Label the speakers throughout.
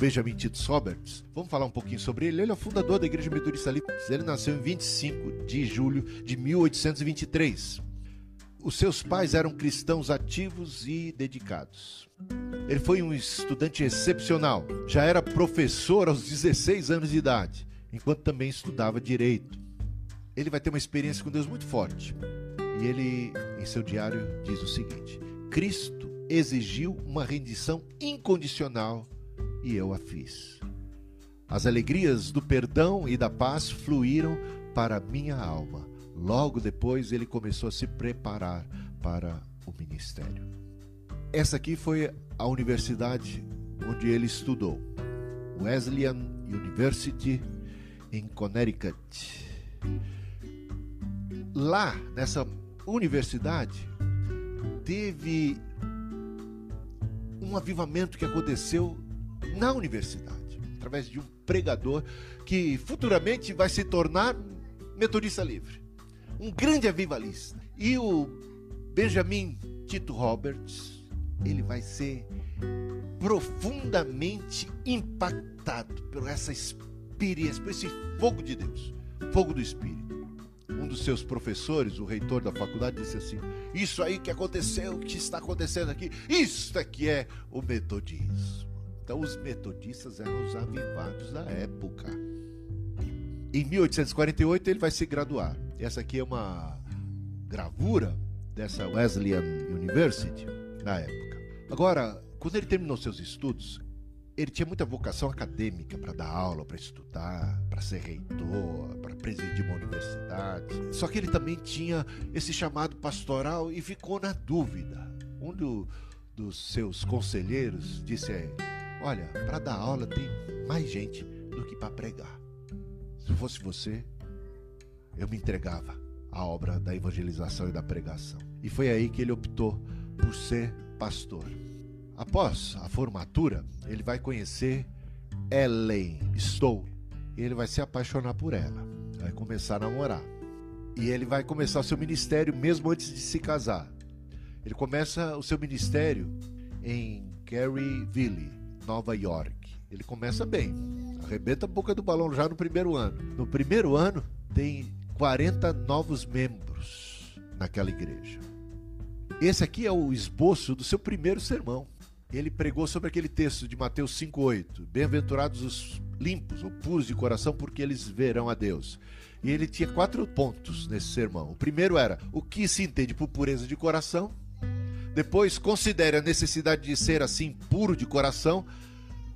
Speaker 1: Benjamin Tito Roberts. Vamos falar um pouquinho sobre ele. Ele é o fundador da Igreja Metodista Livre. Ele nasceu em 25 de julho de 1823. Os seus pais eram cristãos ativos e dedicados. Ele foi um estudante excepcional. Já era professor aos 16 anos de idade, enquanto também estudava direito. Ele vai ter uma experiência com Deus muito forte. E ele, em seu diário, diz o seguinte: Cristo exigiu uma rendição incondicional e eu a fiz. As alegrias do perdão e da paz fluíram para minha alma. Logo depois ele começou a se preparar para o ministério. Essa aqui foi a universidade onde ele estudou, Wesleyan University em Connecticut. Lá nessa universidade teve um avivamento que aconteceu na universidade, através de um pregador que futuramente vai se tornar metodista livre um grande avivalista. E o Benjamin Tito Roberts, ele vai ser profundamente impactado por essa experiência, por esse fogo de Deus, fogo do Espírito. Um dos seus professores, o reitor da faculdade, disse assim: Isso aí que aconteceu, que está acontecendo aqui, isso aqui é o metodismo. Então, os metodistas eram os avivados da época. Em 1848, ele vai se graduar. Essa aqui é uma gravura dessa Wesleyan University na época. Agora, quando ele terminou seus estudos, ele tinha muita vocação acadêmica para dar aula, para estudar, para ser reitor, para presidir uma universidade. Só que ele também tinha esse chamado pastoral e ficou na dúvida. Um do, dos seus conselheiros disse a ele: Olha, para dar aula tem mais gente do que para pregar. Se fosse você, eu me entregava à obra da evangelização e da pregação. E foi aí que ele optou por ser pastor. Após a formatura, ele vai conhecer Ellen Stowe e ele vai se apaixonar por ela. Vai começar a namorar. E ele vai começar o seu ministério mesmo antes de se casar. Ele começa o seu ministério em Garyville, Nova York. Ele começa bem, arrebenta a boca do balão já no primeiro ano. No primeiro ano, tem 40 novos membros naquela igreja. Esse aqui é o esboço do seu primeiro sermão. Ele pregou sobre aquele texto de Mateus 5,8: Bem-aventurados os limpos ou puros de coração, porque eles verão a Deus. E ele tinha quatro pontos nesse sermão. O primeiro era o que se entende por pureza de coração. Depois, considere a necessidade de ser assim puro de coração.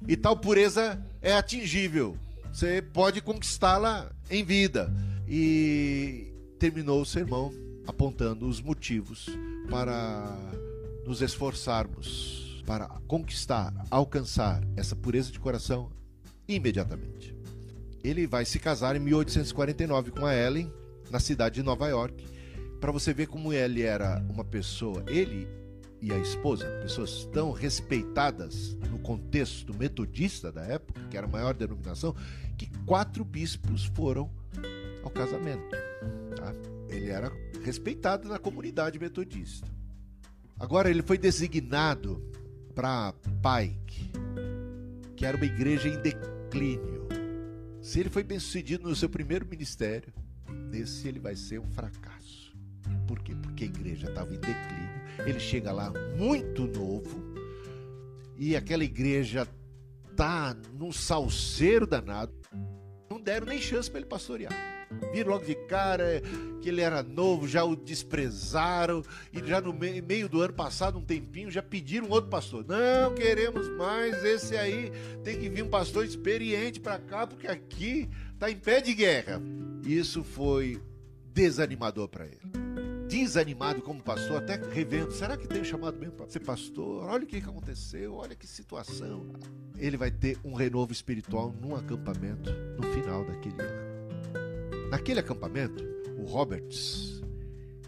Speaker 1: E tal pureza é atingível. Você pode conquistá-la em vida e terminou o sermão apontando os motivos para nos esforçarmos para conquistar, alcançar essa pureza de coração imediatamente. Ele vai se casar em 1849 com a Ellen, na cidade de Nova York, para você ver como ele era uma pessoa, ele e a esposa, pessoas tão respeitadas no contexto metodista da época, que era a maior denominação, que quatro bispos foram ao casamento. Tá? Ele era respeitado na comunidade metodista. Agora ele foi designado para Pike, que era uma igreja em declínio. Se ele foi bem sucedido no seu primeiro ministério, nesse ele vai ser um fracasso. Por quê? Porque a igreja estava em declínio. Ele chega lá muito novo e aquela igreja tá num salseiro danado. Não deram nem chance para ele pastorear. Viram logo de cara que ele era novo, já o desprezaram e já no meio do ano passado, um tempinho, já pediram outro pastor. Não queremos mais esse aí, tem que vir um pastor experiente para cá, porque aqui tá em pé de guerra. Isso foi desanimador para ele. Desanimado como pastor, até revendo, será que tem chamado mesmo para ser pastor? Olha o que aconteceu, olha que situação. Ele vai ter um renovo espiritual num acampamento no final daquele ano. Naquele acampamento, o Roberts,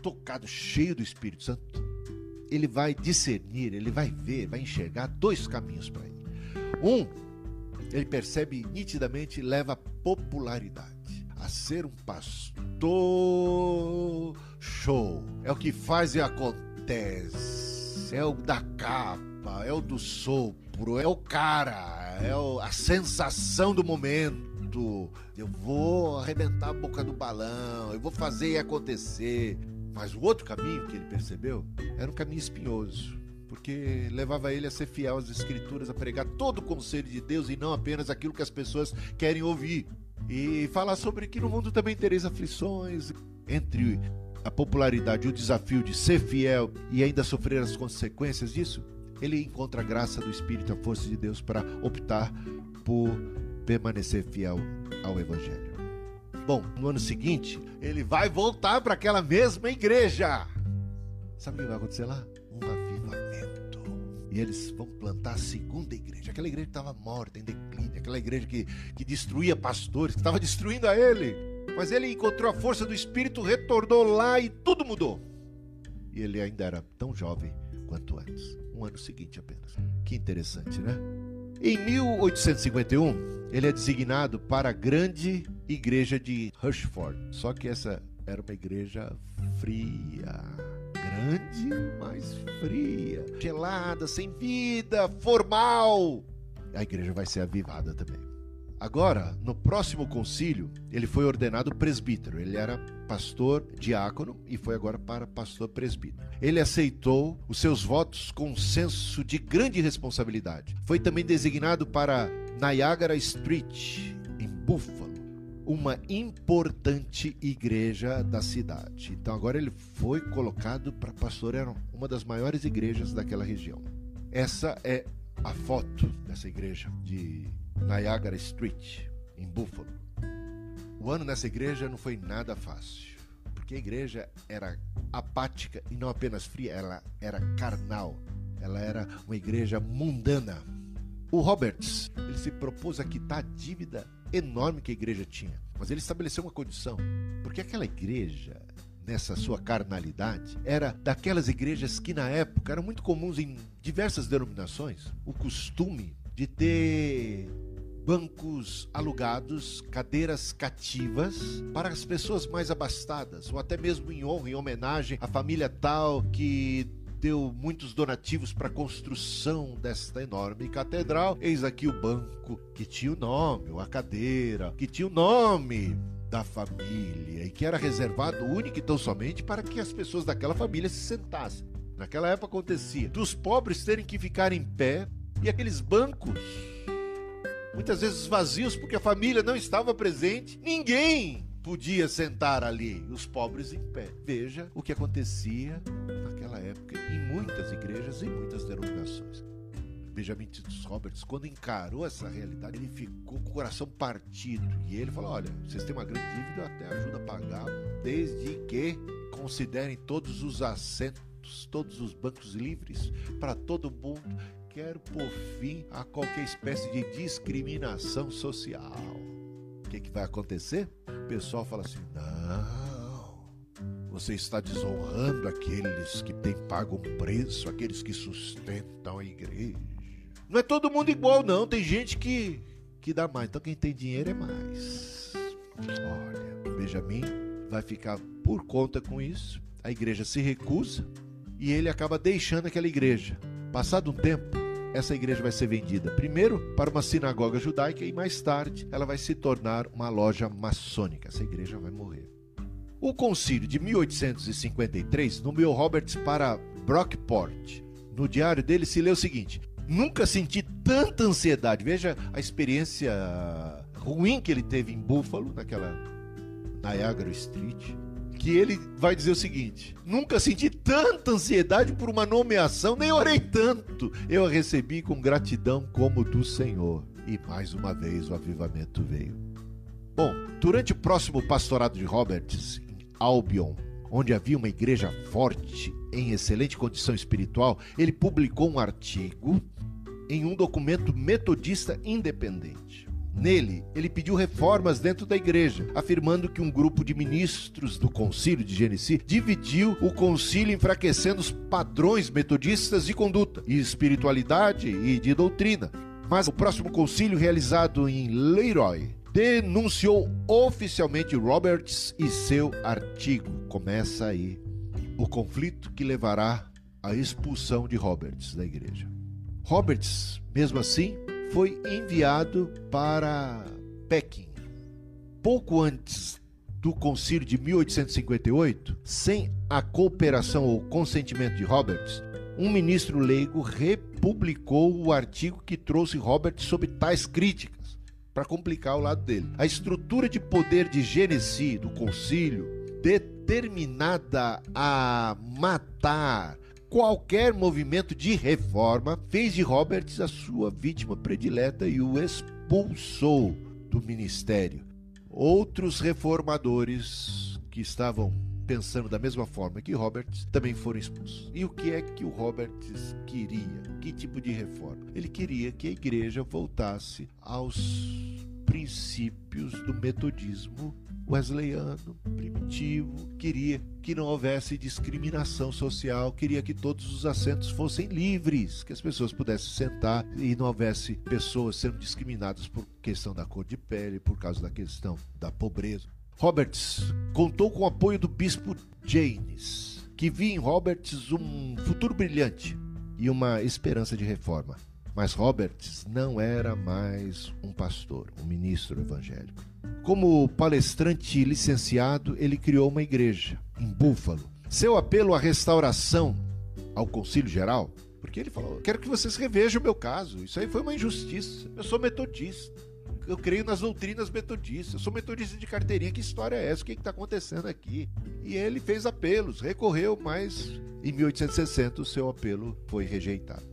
Speaker 1: tocado, cheio do Espírito Santo, ele vai discernir, ele vai ver, vai enxergar dois caminhos para ele. Um, ele percebe nitidamente leva popularidade, a ser um pastor show. É o que faz e acontece, é o da capa, é o do sopro, é o cara, é o, a sensação do momento. Eu vou arrebentar a boca do balão, eu vou fazer acontecer. Mas o outro caminho que ele percebeu era um caminho espinhoso, porque levava ele a ser fiel às Escrituras, a pregar todo o conselho de Deus e não apenas aquilo que as pessoas querem ouvir. E falar sobre que no mundo também tereis aflições, entre a popularidade o desafio de ser fiel e ainda sofrer as consequências disso, ele encontra a graça do Espírito, a força de Deus para optar por permanecer fiel ao Evangelho. Bom, no ano seguinte, ele vai voltar para aquela mesma igreja. Sabe o que vai acontecer lá? Um avivamento. E eles vão plantar a segunda igreja. Aquela igreja que estava morta, em declínio. Aquela igreja que, que destruía pastores, que estava destruindo a ele. Mas ele encontrou a força do Espírito, retornou lá e tudo mudou. E ele ainda era tão jovem quanto antes. Um ano seguinte apenas. Que interessante, né? Em 1851, ele é designado para a grande igreja de Rushford. Só que essa era uma igreja fria. Grande, mas fria. Gelada, sem vida, formal. A igreja vai ser avivada também. Agora, no próximo concílio, ele foi ordenado presbítero. Ele era pastor diácono e foi agora para pastor presbítero. Ele aceitou os seus votos com um senso de grande responsabilidade. Foi também designado para Niagara Street, em Buffalo, uma importante igreja da cidade. Então agora ele foi colocado para pastorear uma das maiores igrejas daquela região. Essa é a foto dessa igreja de Niagara Street, em Buffalo. O ano nessa igreja não foi nada fácil, porque a igreja era apática e não apenas fria, ela era carnal. Ela era uma igreja mundana. O Roberts, ele se propôs a quitar a dívida enorme que a igreja tinha, mas ele estabeleceu uma condição, porque aquela igreja nessa sua carnalidade, era daquelas igrejas que na época eram muito comuns em diversas denominações, o costume de ter bancos alugados, cadeiras cativas para as pessoas mais abastadas, ou até mesmo em honra, em homenagem à família tal que deu muitos donativos para a construção desta enorme catedral. Eis aqui o banco que tinha o nome, ou a cadeira que tinha o nome da família e que era reservado único e tão somente para que as pessoas daquela família se sentassem. Naquela época acontecia dos pobres terem que ficar em pé e aqueles bancos muitas vezes vazios porque a família não estava presente, ninguém podia sentar ali, os pobres em pé. Veja o que acontecia naquela época em muitas igrejas e muitas denominações. Benjamin Titus Roberts, quando encarou essa realidade, ele ficou com o coração partido. E ele falou: Olha, vocês têm uma grande dívida, eu até ajuda a pagar, desde que considerem todos os assentos, todos os bancos livres para todo mundo quero por fim a qualquer espécie de discriminação social. O que, que vai acontecer? O pessoal fala assim: não, você está desonrando aqueles que têm pago um preço, aqueles que sustentam a igreja. Não é todo mundo igual, não. Tem gente que, que dá mais. Então quem tem dinheiro é mais. Olha, Benjamin vai ficar por conta com isso. A igreja se recusa e ele acaba deixando aquela igreja. Passado um tempo, essa igreja vai ser vendida primeiro para uma sinagoga judaica e mais tarde ela vai se tornar uma loja maçônica. Essa igreja vai morrer. O concílio de 1853 nomeou Roberts para Brockport. No diário dele se lê o seguinte: Nunca senti tanta ansiedade. Veja a experiência ruim que ele teve em Buffalo, naquela Niagara Street que ele vai dizer o seguinte: Nunca senti tanta ansiedade por uma nomeação, nem orei tanto. Eu a recebi com gratidão como do Senhor. E mais uma vez o avivamento veio. Bom, durante o próximo pastorado de Roberts, em Albion, onde havia uma igreja forte, em excelente condição espiritual, ele publicou um artigo em um documento metodista independente. Nele, ele pediu reformas dentro da igreja, afirmando que um grupo de ministros do concílio de Genesi dividiu o concílio, enfraquecendo os padrões metodistas de conduta, e espiritualidade e de doutrina. Mas o próximo concílio, realizado em Leroy, denunciou oficialmente Roberts e seu artigo. Começa aí o conflito que levará à expulsão de Roberts da igreja. Roberts, mesmo assim, foi enviado para Pequim. Pouco antes do concílio de 1858, sem a cooperação ou consentimento de Roberts, um ministro leigo republicou o artigo que trouxe Roberts sob tais críticas, para complicar o lado dele. A estrutura de poder de Genesi, do concílio, determinada a matar qualquer movimento de reforma, fez de Roberts a sua vítima predileta e o expulsou do ministério. Outros reformadores que estavam pensando da mesma forma que Roberts também foram expulsos. E o que é que o Roberts queria? Que tipo de reforma? Ele queria que a igreja voltasse aos princípios do metodismo wesleyano, primitivo, queria que não houvesse discriminação social, queria que todos os assentos fossem livres, que as pessoas pudessem sentar e não houvesse pessoas sendo discriminadas por questão da cor de pele, por causa da questão da pobreza. Roberts contou com o apoio do bispo James, que via em Roberts um futuro brilhante e uma esperança de reforma. Mas Roberts não era mais um pastor, um ministro evangélico. Como palestrante licenciado, ele criou uma igreja em Buffalo. Seu apelo à restauração ao Concílio Geral, porque ele falou: quero que vocês revejam o meu caso. Isso aí foi uma injustiça. Eu sou metodista. Eu creio nas doutrinas metodistas. Eu sou metodista de carteirinha. Que história é essa? O que está acontecendo aqui? E ele fez apelos, recorreu, mas em 1860 o seu apelo foi rejeitado.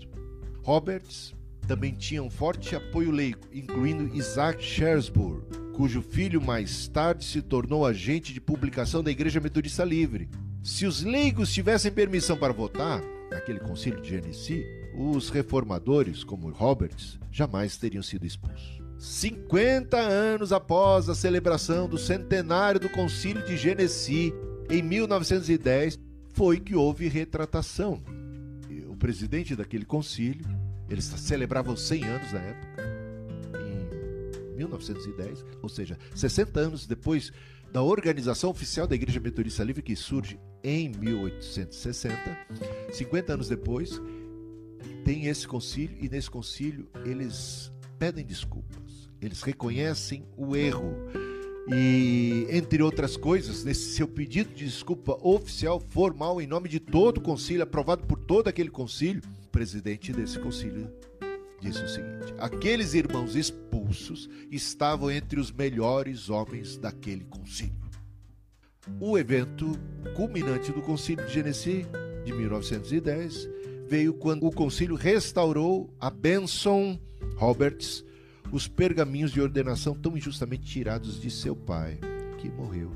Speaker 1: Roberts também tinha um forte apoio leigo, incluindo Isaac Shersburg, cujo filho mais tarde se tornou agente de publicação da Igreja Metodista Livre. Se os leigos tivessem permissão para votar, naquele concílio de Genesi, os reformadores, como Roberts, jamais teriam sido expulsos. 50 anos após a celebração do centenário do concílio de Genesi, em 1910, foi que houve retratação. O presidente daquele concílio, eles celebravam 100 anos na época, 1910, ou seja, 60 anos depois da organização oficial da Igreja Metodista Livre, que surge em 1860, 50 anos depois, tem esse concílio, e nesse concílio eles pedem desculpas, eles reconhecem o erro. E, entre outras coisas, nesse seu pedido de desculpa oficial, formal, em nome de todo o concílio, aprovado por todo aquele concílio, presidente desse concílio disse o seguinte: aqueles irmãos expulsos estavam entre os melhores homens daquele concílio. O evento culminante do concílio de Genesi de 1910 veio quando o concílio restaurou a Benson Roberts os pergaminhos de ordenação tão injustamente tirados de seu pai, que morreu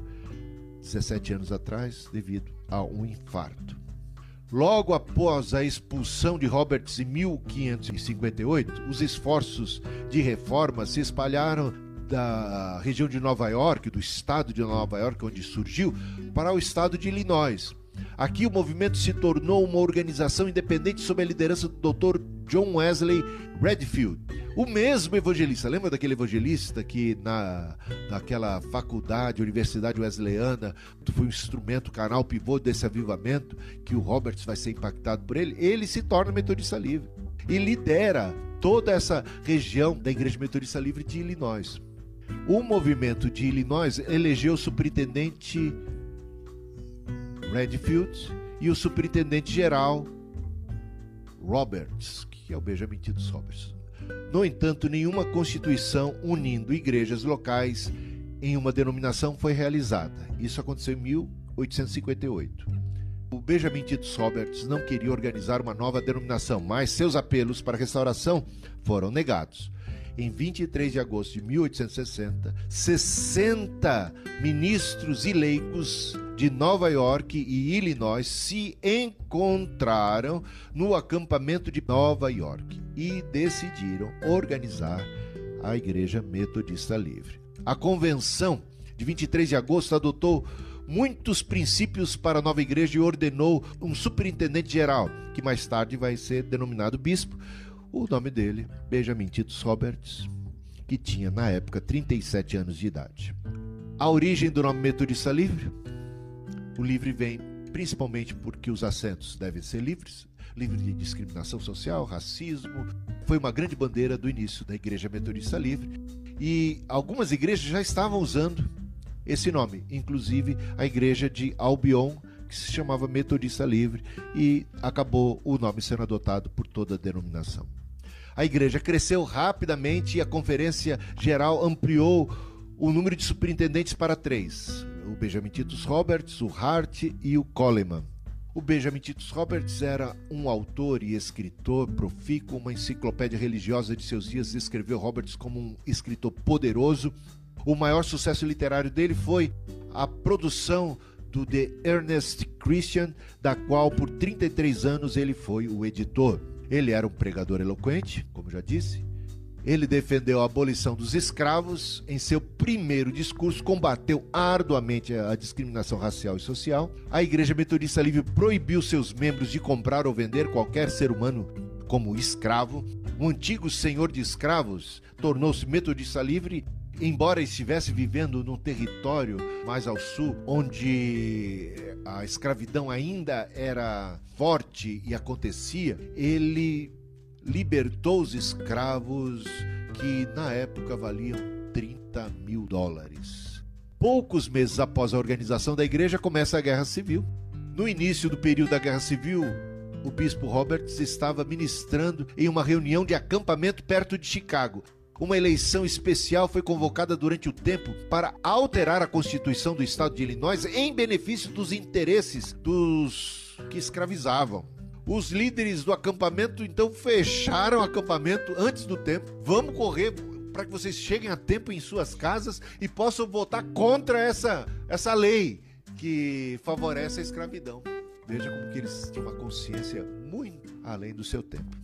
Speaker 1: 17 anos atrás devido a um infarto. Logo após a expulsão de Roberts em 1558, os esforços de reforma se espalharam da região de Nova York, do estado de Nova York, onde surgiu, para o estado de Illinois. Aqui o movimento se tornou uma organização independente sob a liderança do Dr. John Wesley Redfield, o mesmo evangelista, lembra daquele evangelista que na, naquela faculdade, universidade wesleyana, foi um instrumento, canal pivô desse avivamento, que o Roberts vai ser impactado por ele? Ele se torna metodista livre e lidera toda essa região da Igreja Metodista Livre de Illinois. O movimento de Illinois elegeu o superintendente Redfield e o superintendente geral Roberts, que é o Benjamin Titus Roberts. No entanto, nenhuma constituição unindo igrejas locais em uma denominação foi realizada. Isso aconteceu em 1858. O Benjamin Titus Roberts não queria organizar uma nova denominação, mas seus apelos para restauração foram negados. Em 23 de agosto de 1860, 60 ministros e leigos de Nova York e Illinois se encontraram no acampamento de Nova York e decidiram organizar a Igreja Metodista Livre. A convenção de 23 de agosto adotou muitos princípios para a nova igreja e ordenou um superintendente geral, que mais tarde vai ser denominado bispo. O nome dele, Benjamin Titus Roberts, que tinha na época 37 anos de idade. A origem do nome Metodista Livre? O livre vem principalmente porque os assentos devem ser livres, livre de discriminação social, racismo. Foi uma grande bandeira do início da Igreja Metodista Livre e algumas igrejas já estavam usando esse nome, inclusive a igreja de Albion, que se chamava Metodista Livre e acabou o nome sendo adotado por toda a denominação. A igreja cresceu rapidamente e a conferência geral ampliou o número de superintendentes para três: o Benjamin Titus Roberts, o Hart e o Coleman. O Benjamin Titus Roberts era um autor e escritor profícuo, uma enciclopédia religiosa de seus dias descreveu Roberts como um escritor poderoso. O maior sucesso literário dele foi a produção do The Ernest Christian, da qual por 33 anos ele foi o editor. Ele era um pregador eloquente, como já disse, ele defendeu a abolição dos escravos. Em seu primeiro discurso, combateu arduamente a discriminação racial e social. A Igreja Metodista Livre proibiu seus membros de comprar ou vender qualquer ser humano como escravo. O antigo senhor de escravos tornou-se metodista livre, embora estivesse vivendo num território mais ao sul, onde a escravidão ainda era forte e acontecia, ele libertou os escravos que na época valiam 30 mil dólares. Poucos meses após a organização da igreja, começa a Guerra Civil. No início do período da Guerra Civil, o bispo Roberts estava ministrando em uma reunião de acampamento perto de Chicago. Uma eleição especial foi convocada durante o tempo para alterar a Constituição do Estado de Illinois em benefício dos interesses dos que escravizavam. Os líderes do acampamento então fecharam o acampamento antes do tempo. Vamos correr para que vocês cheguem a tempo em suas casas e possam votar contra essa, essa lei que favorece a escravidão. Veja como que eles tinham uma consciência muito além do seu tempo.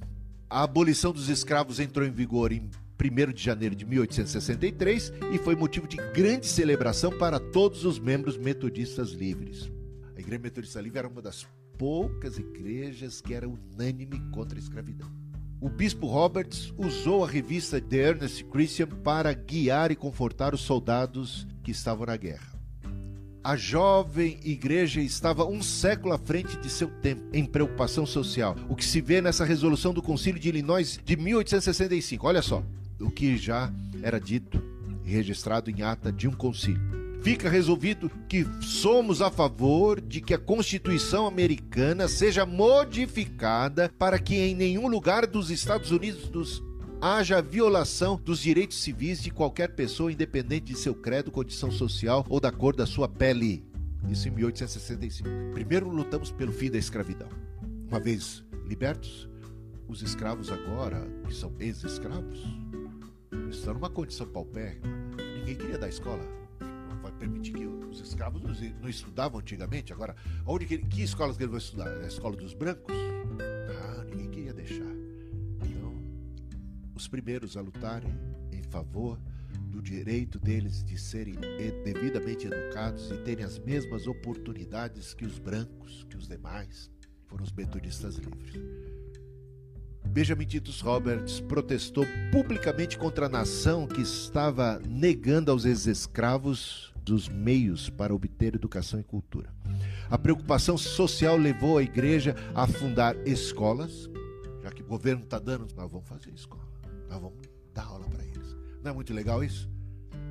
Speaker 1: A abolição dos escravos entrou em vigor em 1 de janeiro de 1863 e foi motivo de grande celebração para todos os membros metodistas livres. A Igreja Metodista Livre era uma das poucas igrejas que era unânime contra a escravidão. O bispo Roberts usou a revista The Ernest Christian para guiar e confortar os soldados que estavam na guerra. A jovem igreja estava um século à frente de seu tempo em preocupação social, o que se vê nessa resolução do Concílio de Illinois de 1865. Olha só, o que já era dito e registrado em ata de um concílio fica resolvido que somos a favor de que a Constituição americana seja modificada para que em nenhum lugar dos Estados Unidos haja violação dos direitos civis de qualquer pessoa, independente de seu credo, condição social ou da cor da sua pele. Isso em 1865. Primeiro lutamos pelo fim da escravidão. Uma vez libertos, os escravos agora, que são ex-escravos, estão numa condição paupérrima. Ninguém queria dar escola permitir que os escravos não estudavam antigamente. Agora, onde que, que escolas que eles vão estudar? A escola dos brancos? Ah, ninguém queria deixar. Então, os primeiros a lutarem em favor do direito deles de serem devidamente educados e terem as mesmas oportunidades que os brancos, que os demais, foram os metodistas livres. Benjamin Titus Roberts protestou publicamente contra a nação que estava negando aos ex-escravos dos meios para obter educação e cultura. A preocupação social levou a igreja a fundar escolas, já que o governo está dando, nós vamos fazer escola, nós vamos dar aula para eles. Não é muito legal isso?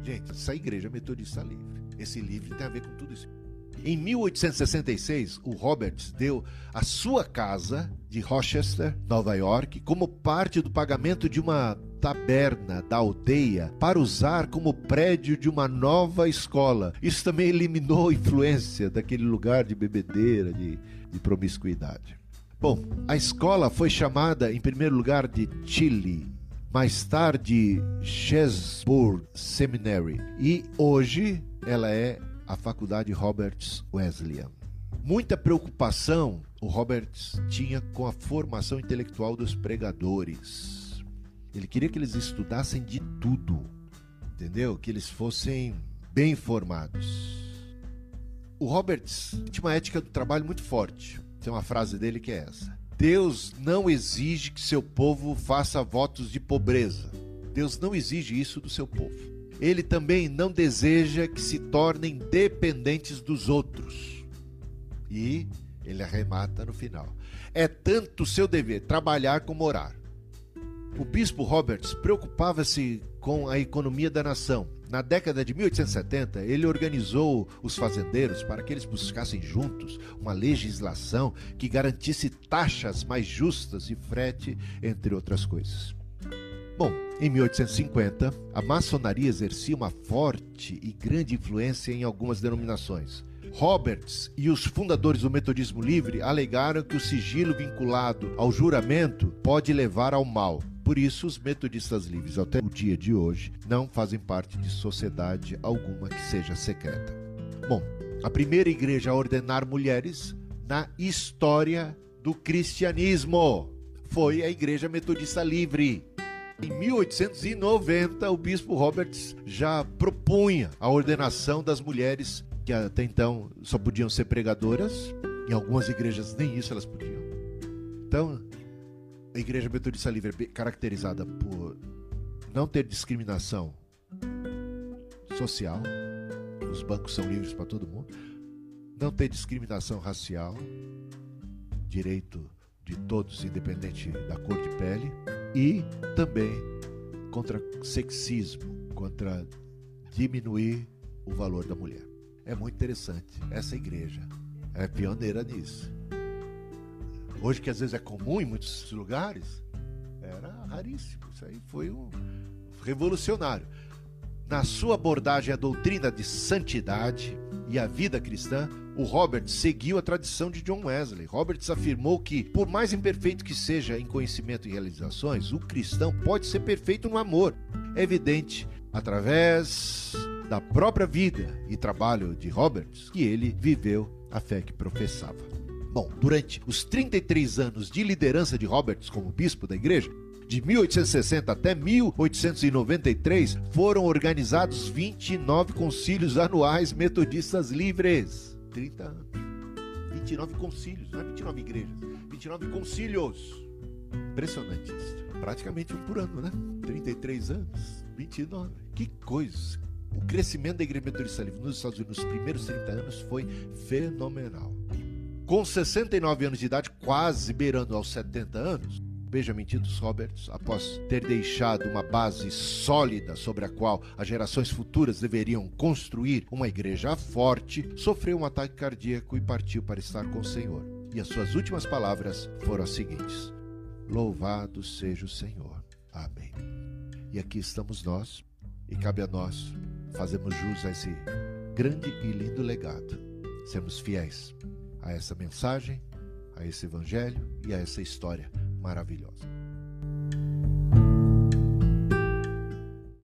Speaker 1: Gente, essa igreja metodista livre. Esse livro tem a ver com tudo isso. Em 1866, o Roberts deu a sua casa de Rochester, Nova York, como parte do pagamento de uma taberna da aldeia para usar como prédio de uma nova escola. Isso também eliminou a influência daquele lugar de bebedeira, de, de promiscuidade. Bom, a escola foi chamada em primeiro lugar de Chile, mais tarde Chesburg Seminary, e hoje ela é a Faculdade Roberts Wesleyan. Muita preocupação o Roberts tinha com a formação intelectual dos pregadores ele queria que eles estudassem de tudo, entendeu? Que eles fossem bem informados. O Roberts tinha uma ética do trabalho muito forte. Tem uma frase dele que é essa: Deus não exige que seu povo faça votos de pobreza. Deus não exige isso do seu povo. Ele também não deseja que se tornem dependentes dos outros. E ele arremata no final. É tanto seu dever trabalhar como orar. O bispo Roberts preocupava-se com a economia da nação. Na década de 1870, ele organizou os fazendeiros para que eles buscassem juntos uma legislação que garantisse taxas mais justas e frete, entre outras coisas. Bom, em 1850, a maçonaria exercia uma forte e grande influência em algumas denominações. Roberts e os fundadores do Metodismo Livre alegaram que o sigilo vinculado ao juramento pode levar ao mal. Por isso, os metodistas livres, até o dia de hoje, não fazem parte de sociedade alguma que seja secreta. Bom, a primeira igreja a ordenar mulheres na história do cristianismo foi a Igreja Metodista Livre. Em 1890, o bispo Roberts já propunha a ordenação das mulheres que até então só podiam ser pregadoras. Em algumas igrejas nem isso elas podiam. Então, a Igreja Metodista Livre é caracterizada por não ter discriminação social. Os bancos são livres para todo mundo. Não ter discriminação racial, direito de todos, independente da cor de pele, e também contra sexismo, contra diminuir o valor da mulher. É muito interessante. Essa igreja é pioneira nisso. Hoje, que às vezes é comum em muitos lugares, era raríssimo. Isso aí foi um revolucionário. Na sua abordagem à doutrina de santidade e à vida cristã, o Robert seguiu a tradição de John Wesley. Roberts afirmou que, por mais imperfeito que seja em conhecimento e realizações, o cristão pode ser perfeito no amor. É evidente através da própria vida e trabalho de Roberts que ele viveu a fé que professava. Bom, durante os 33 anos de liderança de Roberts como bispo da igreja, de 1860 até 1893, foram organizados 29 concílios anuais metodistas livres. 30 anos. 29 concílios, não é 29 igrejas, 29 concílios. Impressionante isso. Praticamente um por ano, né? 33 anos, 29. Que coisa. O crescimento da Igreja Metodista Livre nos Estados Unidos nos primeiros 30 anos foi fenomenal. Com 69 anos de idade, quase beirando aos 70 anos, Benjamin Titus Roberts, após ter deixado uma base sólida sobre a qual as gerações futuras deveriam construir uma igreja forte, sofreu um ataque cardíaco e partiu para estar com o Senhor. E as suas últimas palavras foram as seguintes: Louvado seja o Senhor. Amém. E aqui estamos nós, e cabe a nós fazermos jus a esse grande e lindo legado. Sermos fiéis a essa mensagem, a esse evangelho e a essa história maravilhosa.